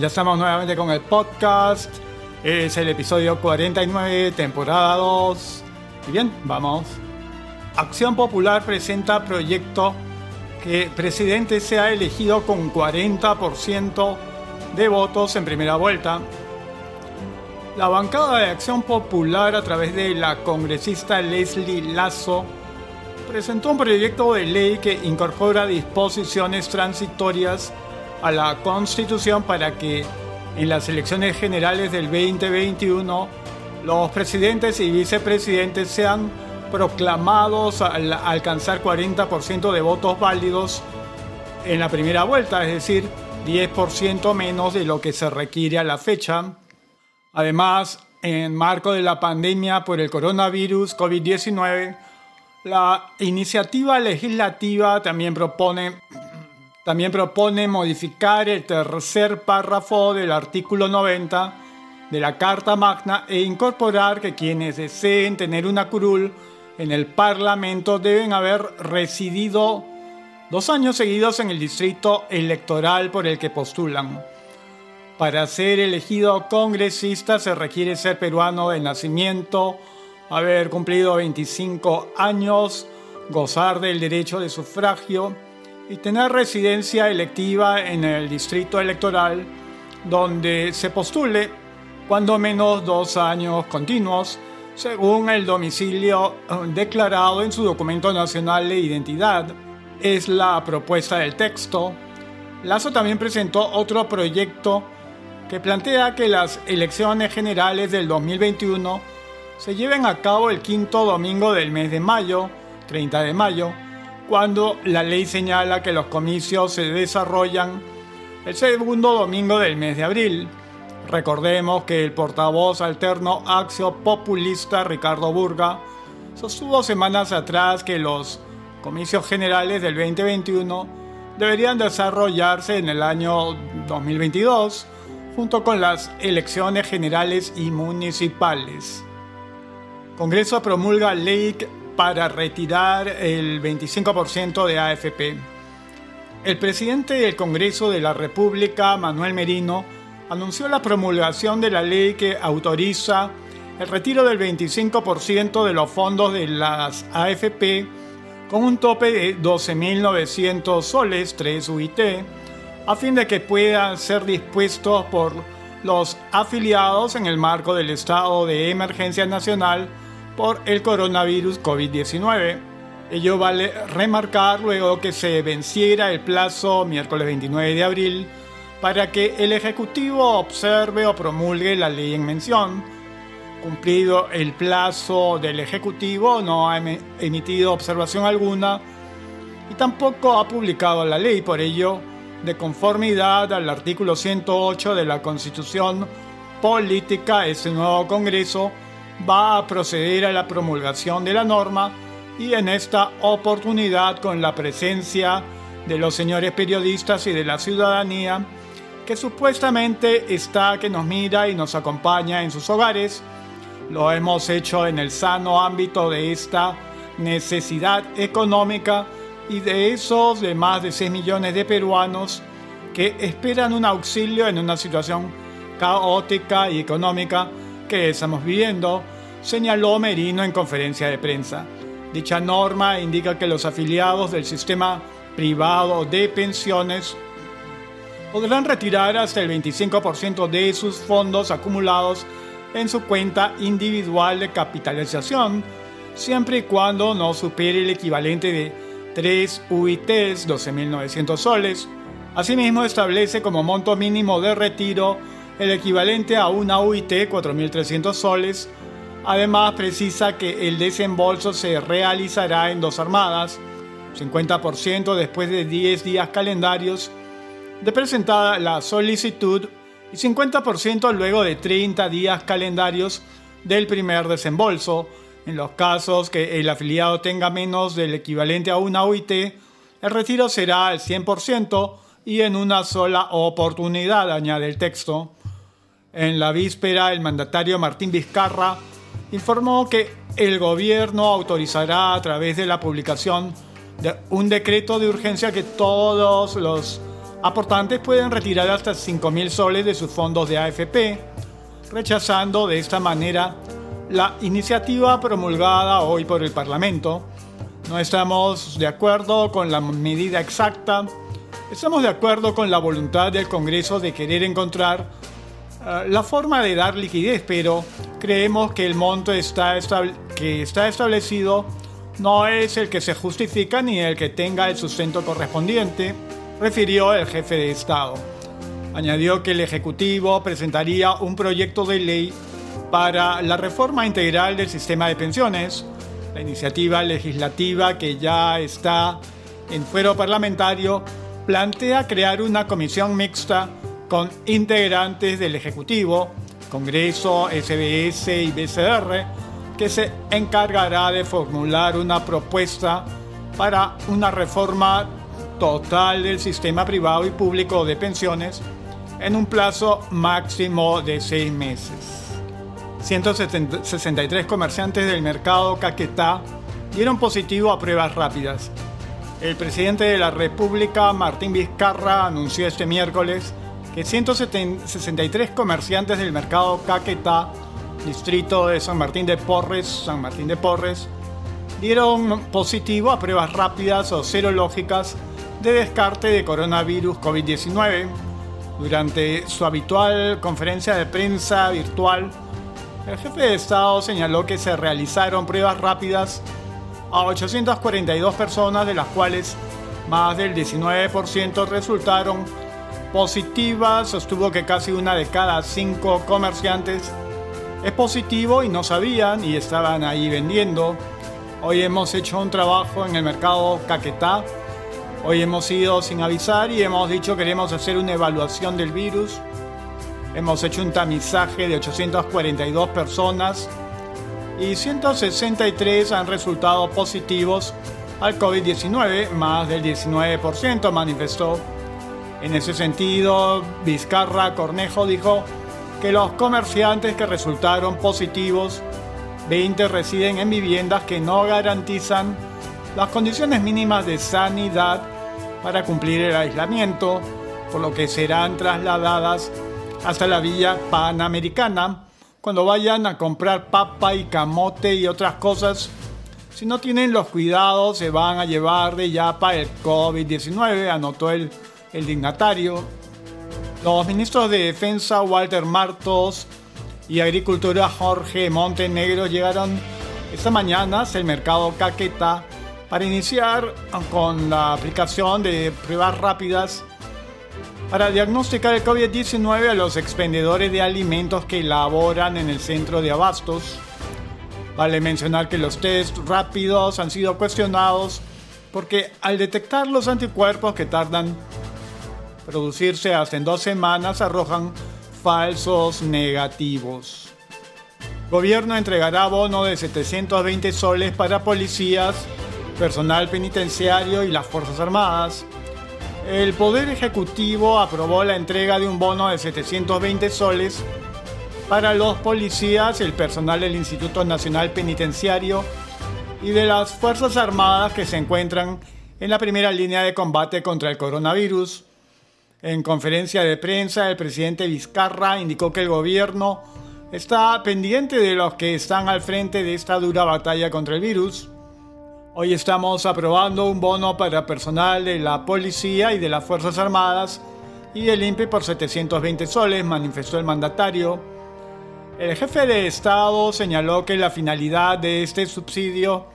Ya estamos nuevamente con el podcast. Es el episodio 49, temporada 2. Y bien, vamos. Acción Popular presenta proyecto que presidente sea elegido con 40% de votos en primera vuelta. La bancada de Acción Popular a través de la congresista Leslie Lazo presentó un proyecto de ley que incorpora disposiciones transitorias a la Constitución para que en las elecciones generales del 2021 los presidentes y vicepresidentes sean proclamados al alcanzar 40% de votos válidos en la primera vuelta, es decir, 10% menos de lo que se requiere a la fecha. Además, en marco de la pandemia por el coronavirus COVID-19, la iniciativa legislativa también propone, también propone modificar el tercer párrafo del artículo 90 de la Carta Magna e incorporar que quienes deseen tener una curul en el Parlamento deben haber residido dos años seguidos en el distrito electoral por el que postulan. Para ser elegido congresista se requiere ser peruano de nacimiento, haber cumplido 25 años, gozar del derecho de sufragio y tener residencia electiva en el distrito electoral donde se postule cuando menos dos años continuos, según el domicilio eh, declarado en su documento nacional de identidad. Es la propuesta del texto. Lazo también presentó otro proyecto que plantea que las elecciones generales del 2021 se lleven a cabo el quinto domingo del mes de mayo, 30 de mayo, cuando la ley señala que los comicios se desarrollan el segundo domingo del mes de abril. Recordemos que el portavoz alterno Axio Populista Ricardo Burga sostuvo semanas atrás que los comicios generales del 2021 deberían desarrollarse en el año 2022 junto con las elecciones generales y municipales. Congreso promulga ley para retirar el 25% de AFP. El presidente del Congreso de la República, Manuel Merino, anunció la promulgación de la ley que autoriza el retiro del 25% de los fondos de las AFP con un tope de 12.900 soles, 3 UIT, a fin de que puedan ser dispuestos por los afiliados en el marco del estado de emergencia nacional por el coronavirus COVID-19. Ello vale remarcar luego que se venciera el plazo miércoles 29 de abril para que el Ejecutivo observe o promulgue la ley en mención. Cumplido el plazo del Ejecutivo, no ha emitido observación alguna y tampoco ha publicado la ley. Por ello, de conformidad al artículo 108 de la Constitución Política, este nuevo Congreso va a proceder a la promulgación de la norma y en esta oportunidad con la presencia de los señores periodistas y de la ciudadanía que supuestamente está que nos mira y nos acompaña en sus hogares. Lo hemos hecho en el sano ámbito de esta necesidad económica y de esos de más de 6 millones de peruanos que esperan un auxilio en una situación caótica y económica que estamos viviendo, señaló Merino en conferencia de prensa. Dicha norma indica que los afiliados del sistema privado de pensiones podrán retirar hasta el 25% de sus fondos acumulados en su cuenta individual de capitalización, siempre y cuando no supere el equivalente de 3 UITs, 12.900 soles. Asimismo, establece como monto mínimo de retiro el equivalente a una UIT 4.300 soles. Además, precisa que el desembolso se realizará en dos armadas, 50% después de 10 días calendarios de presentada la solicitud y 50% luego de 30 días calendarios del primer desembolso. En los casos que el afiliado tenga menos del equivalente a una UIT, el retiro será al 100% y en una sola oportunidad, añade el texto. En la víspera, el mandatario Martín Vizcarra informó que el gobierno autorizará a través de la publicación de un decreto de urgencia que todos los aportantes pueden retirar hasta 5.000 soles de sus fondos de AFP, rechazando de esta manera la iniciativa promulgada hoy por el Parlamento. No estamos de acuerdo con la medida exacta, estamos de acuerdo con la voluntad del Congreso de querer encontrar uh, la forma de dar liquidez, pero creemos que el monto que está establecido no es el que se justifica ni el que tenga el sustento correspondiente, refirió el jefe de Estado. Añadió que el Ejecutivo presentaría un proyecto de ley para la reforma integral del sistema de pensiones, la iniciativa legislativa que ya está en fuero parlamentario plantea crear una comisión mixta con integrantes del Ejecutivo, Congreso, SBS y BCR, que se encargará de formular una propuesta para una reforma total del sistema privado y público de pensiones en un plazo máximo de seis meses. 163 comerciantes del mercado Caquetá dieron positivo a pruebas rápidas. El presidente de la República, Martín Vizcarra, anunció este miércoles que 163 comerciantes del mercado Caquetá, distrito de San Martín de Porres, San Martín de Porres, dieron positivo a pruebas rápidas o serológicas de descarte de coronavirus COVID-19. Durante su habitual conferencia de prensa virtual, el jefe de Estado señaló que se realizaron pruebas rápidas a 842 personas, de las cuales más del 19% resultaron positivas. Sostuvo que casi una de cada cinco comerciantes es positivo y no sabían y estaban ahí vendiendo. Hoy hemos hecho un trabajo en el mercado Caquetá. Hoy hemos ido sin avisar y hemos dicho queremos hacer una evaluación del virus Hemos hecho un tamizaje de 842 personas y 163 han resultado positivos al COVID-19, más del 19% manifestó. En ese sentido, Vizcarra Cornejo dijo que los comerciantes que resultaron positivos, 20 residen en viviendas que no garantizan las condiciones mínimas de sanidad para cumplir el aislamiento, por lo que serán trasladadas hasta la Villa Panamericana. Cuando vayan a comprar papa y camote y otras cosas, si no tienen los cuidados, se van a llevar de yapa el COVID-19, anotó el, el dignatario. Los ministros de Defensa Walter Martos y Agricultura Jorge Montenegro llegaron esta mañana al mercado Caqueta para iniciar con la aplicación de pruebas rápidas para diagnosticar el COVID-19 a los expendedores de alimentos que laboran en el centro de abastos. Vale mencionar que los test rápidos han sido cuestionados porque al detectar los anticuerpos que tardan producirse hasta en dos semanas arrojan falsos negativos. Gobierno entregará bono de 720 soles para policías, personal penitenciario y las Fuerzas Armadas el Poder Ejecutivo aprobó la entrega de un bono de 720 soles para los policías, el personal del Instituto Nacional Penitenciario y de las Fuerzas Armadas que se encuentran en la primera línea de combate contra el coronavirus. En conferencia de prensa, el presidente Vizcarra indicó que el gobierno está pendiente de los que están al frente de esta dura batalla contra el virus. Hoy estamos aprobando un bono para personal de la policía y de las Fuerzas Armadas y el INPE por 720 soles, manifestó el mandatario. El jefe de Estado señaló que la finalidad de este subsidio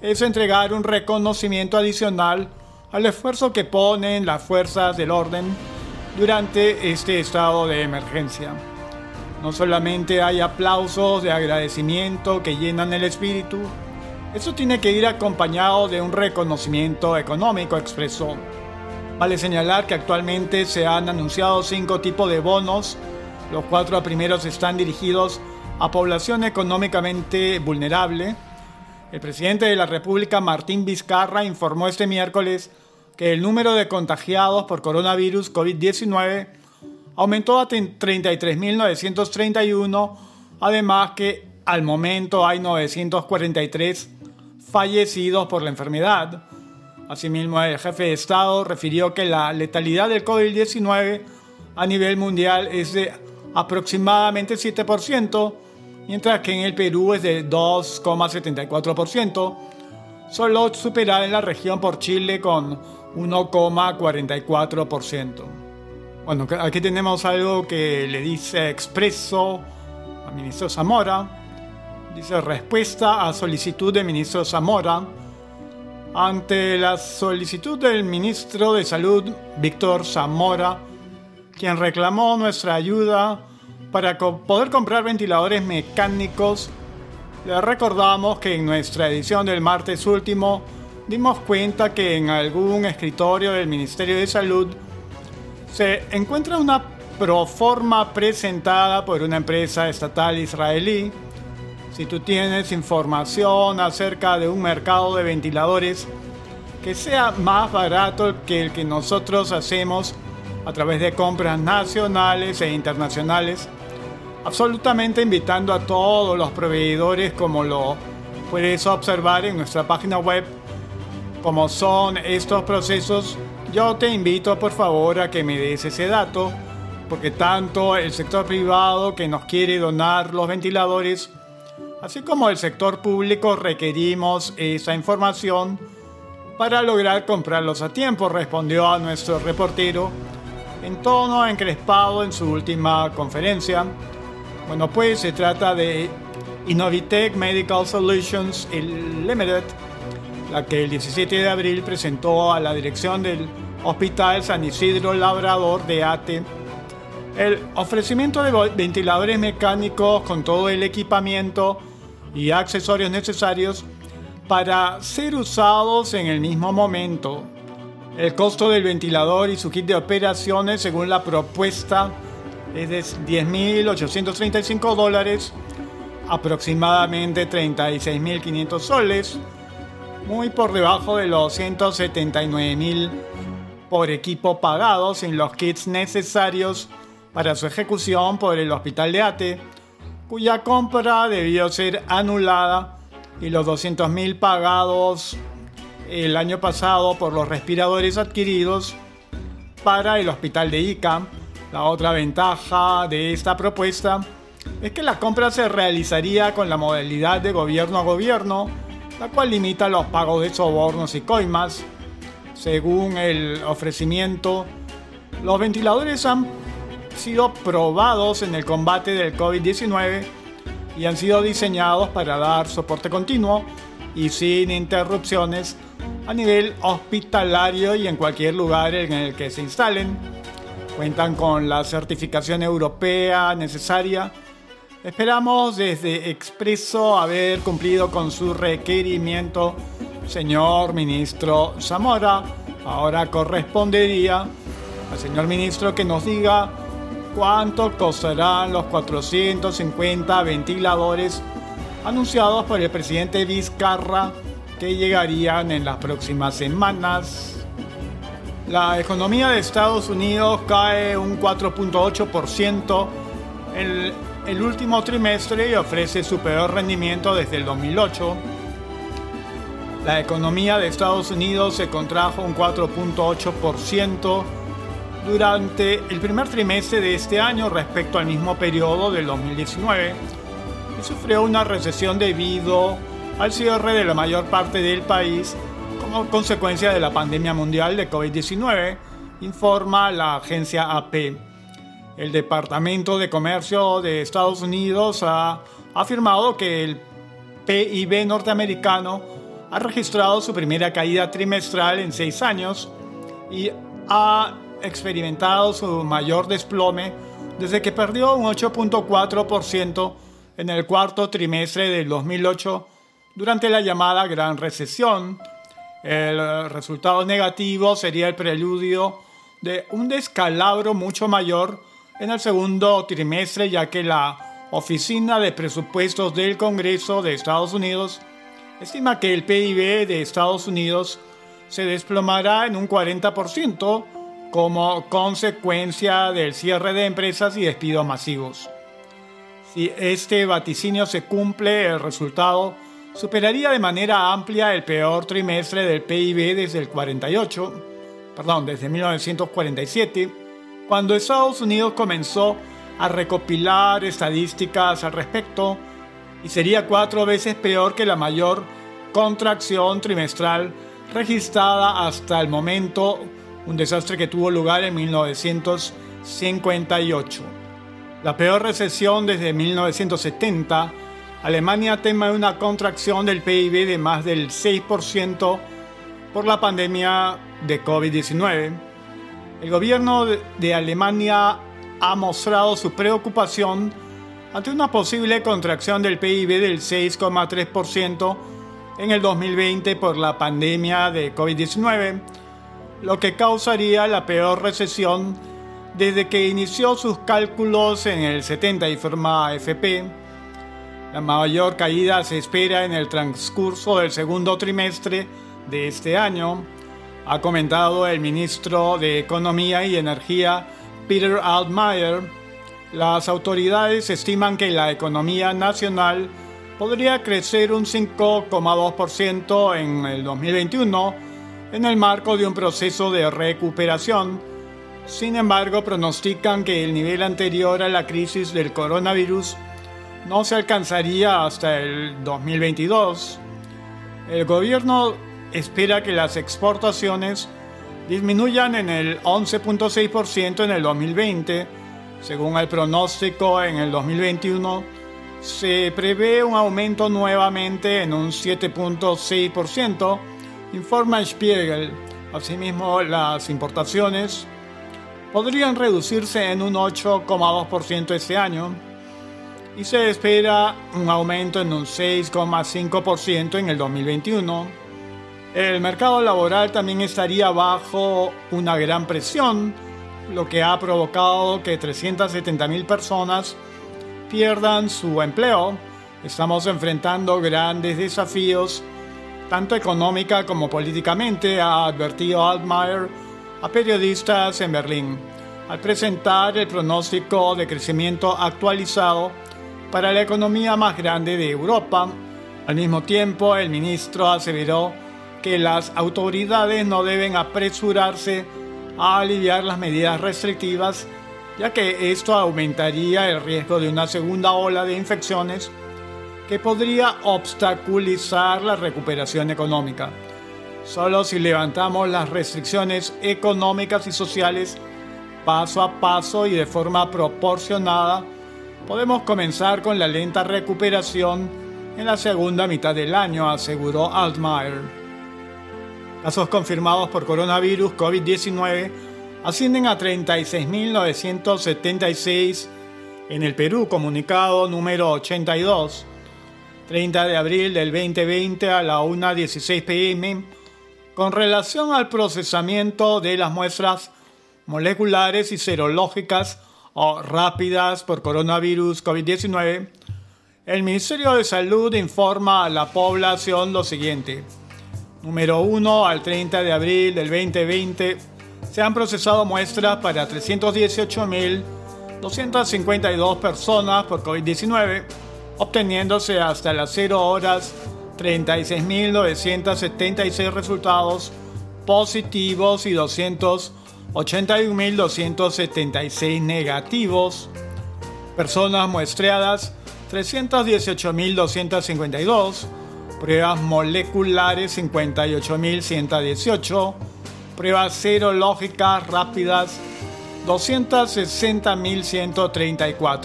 es entregar un reconocimiento adicional al esfuerzo que ponen las fuerzas del orden durante este estado de emergencia. No solamente hay aplausos de agradecimiento que llenan el espíritu, eso tiene que ir acompañado de un reconocimiento económico, expresó. Vale señalar que actualmente se han anunciado cinco tipos de bonos. Los cuatro primeros están dirigidos a población económicamente vulnerable. El presidente de la República, Martín Vizcarra, informó este miércoles que el número de contagiados por coronavirus COVID-19 aumentó a 33.931, además que al momento hay 943 fallecidos por la enfermedad. Asimismo, el jefe de Estado refirió que la letalidad del COVID-19 a nivel mundial es de aproximadamente 7%, mientras que en el Perú es de 2,74%, solo superada en la región por Chile con 1,44%. Bueno, aquí tenemos algo que le dice expreso al ministro Zamora. Dice respuesta a solicitud del ministro Zamora. Ante la solicitud del ministro de Salud, Víctor Zamora, quien reclamó nuestra ayuda para poder comprar ventiladores mecánicos, le recordamos que en nuestra edición del martes último dimos cuenta que en algún escritorio del Ministerio de Salud se encuentra una proforma presentada por una empresa estatal israelí. Si tú tienes información acerca de un mercado de ventiladores que sea más barato que el que nosotros hacemos a través de compras nacionales e internacionales, absolutamente invitando a todos los proveedores como lo puedes observar en nuestra página web como son estos procesos, yo te invito por favor a que me des ese dato, porque tanto el sector privado que nos quiere donar los ventiladores, así como el sector público requerimos esa información para lograr comprarlos a tiempo, respondió a nuestro reportero en tono encrespado en su última conferencia. Bueno, pues se trata de Innovitech Medical Solutions Limited, la que el 17 de abril presentó a la dirección del Hospital San Isidro Labrador de ATE el ofrecimiento de ventiladores mecánicos con todo el equipamiento y accesorios necesarios para ser usados en el mismo momento. El costo del ventilador y su kit de operaciones, según la propuesta, es de 10.835 dólares, aproximadamente 36.500 soles, muy por debajo de los 179 mil por equipo pagado sin los kits necesarios para su ejecución por el Hospital de Ate, cuya compra debió ser anulada y los 200 mil pagados el año pasado por los respiradores adquiridos para el Hospital de Ica. La otra ventaja de esta propuesta es que la compra se realizaría con la modalidad de gobierno a gobierno la cual limita los pagos de sobornos y coimas. Según el ofrecimiento, los ventiladores han sido probados en el combate del COVID-19 y han sido diseñados para dar soporte continuo y sin interrupciones a nivel hospitalario y en cualquier lugar en el que se instalen. Cuentan con la certificación europea necesaria Esperamos desde Expreso haber cumplido con su requerimiento, señor ministro Zamora. Ahora correspondería al señor ministro que nos diga cuánto costarán los 450 ventiladores anunciados por el presidente Vizcarra que llegarían en las próximas semanas. La economía de Estados Unidos cae un 4.8% el el último trimestre y ofrece su peor rendimiento desde el 2008. La economía de Estados Unidos se contrajo un 4.8% durante el primer trimestre de este año respecto al mismo periodo del 2019 y sufrió una recesión debido al cierre de la mayor parte del país como consecuencia de la pandemia mundial de COVID-19, informa la agencia AP. El Departamento de Comercio de Estados Unidos ha afirmado que el PIB norteamericano ha registrado su primera caída trimestral en seis años y ha experimentado su mayor desplome desde que perdió un 8.4% en el cuarto trimestre del 2008 durante la llamada Gran Recesión. El resultado negativo sería el preludio de un descalabro mucho mayor en el segundo trimestre, ya que la Oficina de Presupuestos del Congreso de Estados Unidos estima que el PIB de Estados Unidos se desplomará en un 40% como consecuencia del cierre de empresas y despidos masivos. Si este vaticinio se cumple, el resultado superaría de manera amplia el peor trimestre del PIB desde el 48, perdón, desde 1947, cuando Estados Unidos comenzó a recopilar estadísticas al respecto y sería cuatro veces peor que la mayor contracción trimestral registrada hasta el momento, un desastre que tuvo lugar en 1958. La peor recesión desde 1970, Alemania teme una contracción del PIB de más del 6% por la pandemia de COVID-19. El gobierno de Alemania ha mostrado su preocupación ante una posible contracción del PIB del 6,3% en el 2020 por la pandemia de COVID-19, lo que causaría la peor recesión desde que inició sus cálculos en el 70 y forma AFP. La mayor caída se espera en el transcurso del segundo trimestre de este año, ha comentado el ministro de Economía y Energía Peter Altmaier. Las autoridades estiman que la economía nacional podría crecer un 5,2% en el 2021 en el marco de un proceso de recuperación. Sin embargo, pronostican que el nivel anterior a la crisis del coronavirus no se alcanzaría hasta el 2022. El gobierno espera que las exportaciones disminuyan en el 11.6% en el 2020. Según el pronóstico, en el 2021 se prevé un aumento nuevamente en un 7.6%, informa Spiegel. Asimismo, las importaciones podrían reducirse en un 8,2% este año y se espera un aumento en un 6,5% en el 2021. El mercado laboral también estaría bajo una gran presión, lo que ha provocado que 370.000 personas pierdan su empleo. Estamos enfrentando grandes desafíos, tanto económica como políticamente, ha advertido Altmaier a periodistas en Berlín, al presentar el pronóstico de crecimiento actualizado para la economía más grande de Europa. Al mismo tiempo, el ministro aseveró que las autoridades no deben apresurarse a aliviar las medidas restrictivas ya que esto aumentaría el riesgo de una segunda ola de infecciones que podría obstaculizar la recuperación económica. Solo si levantamos las restricciones económicas y sociales paso a paso y de forma proporcionada, podemos comenzar con la lenta recuperación en la segunda mitad del año, aseguró Altmaier. Casos confirmados por coronavirus COVID-19 ascienden a 36.976 en el Perú, comunicado número 82, 30 de abril del 2020 a la 1.16 pm, con relación al procesamiento de las muestras moleculares y serológicas o rápidas por coronavirus COVID-19, el Ministerio de Salud informa a la población lo siguiente. Número 1 al 30 de abril del 2020 se han procesado muestras para 318.252 personas por COVID-19, obteniéndose hasta las 0 horas 36.976 resultados positivos y 281.276 negativos. Personas muestreadas 318.252. Pruebas moleculares 58.118 pruebas serológicas rápidas 260.134,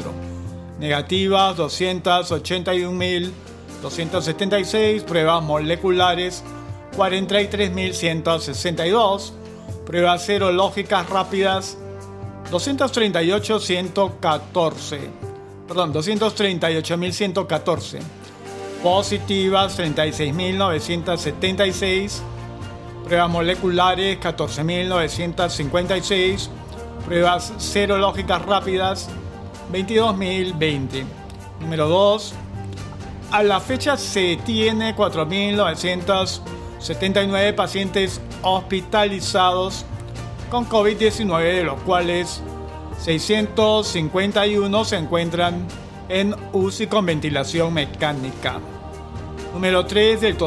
negativas 281.276, pruebas moleculares 43.162, pruebas serológicas rápidas 238.114, perdón, 238.114, positivas 36.976, pruebas moleculares 14.956, pruebas serológicas rápidas 22.020. Número 2. A la fecha se tiene 4.979 pacientes hospitalizados con COVID-19, de los cuales 651 se encuentran en UCI con ventilación mecánica. Número 3 del,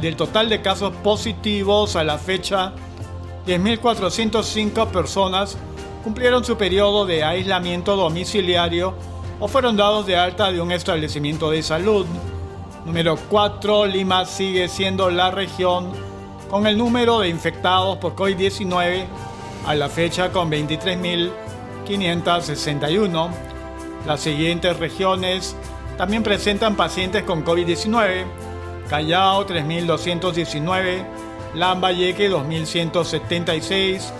del total de casos positivos a la fecha, 10.405 personas cumplieron su periodo de aislamiento domiciliario o fueron dados de alta de un establecimiento de salud. Número 4. Lima sigue siendo la región con el número de infectados por COVID-19 a la fecha con 23.561. Las siguientes regiones también presentan pacientes con COVID-19. Callao 3.219, Lambayeque 2.176,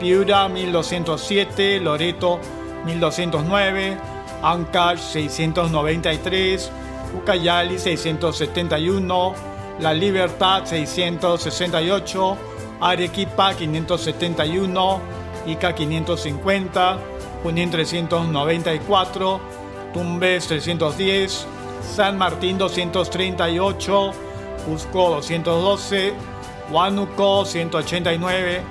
Piura 1207, Loreto 1209, Ancash 693, Ucayali 671, La Libertad 668, Arequipa 571, Ica 550, Junín 394, Tumbes 310, San Martín 238, Cusco 212, Huánuco 189,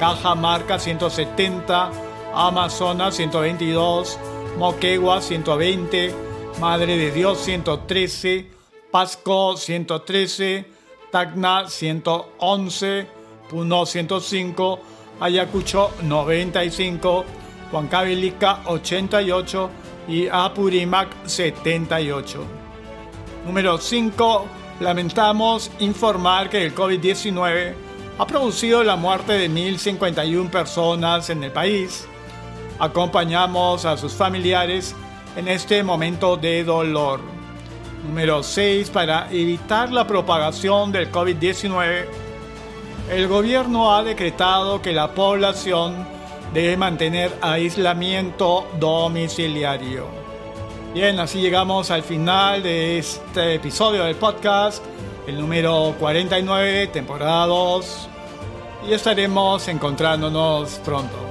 Cajamarca 170, Amazonas 122, Moquegua 120, Madre de Dios 113, Pasco 113, Tacna 111, Puno 105, Ayacucho 95, Huancavelica 88 y Apurímac 78. Número 5. Lamentamos informar que el COVID-19 ha producido la muerte de 1.051 personas en el país. Acompañamos a sus familiares en este momento de dolor. Número 6. Para evitar la propagación del COVID-19, el gobierno ha decretado que la población debe mantener aislamiento domiciliario. Bien, así llegamos al final de este episodio del podcast el número 49, temporada 2, y estaremos encontrándonos pronto.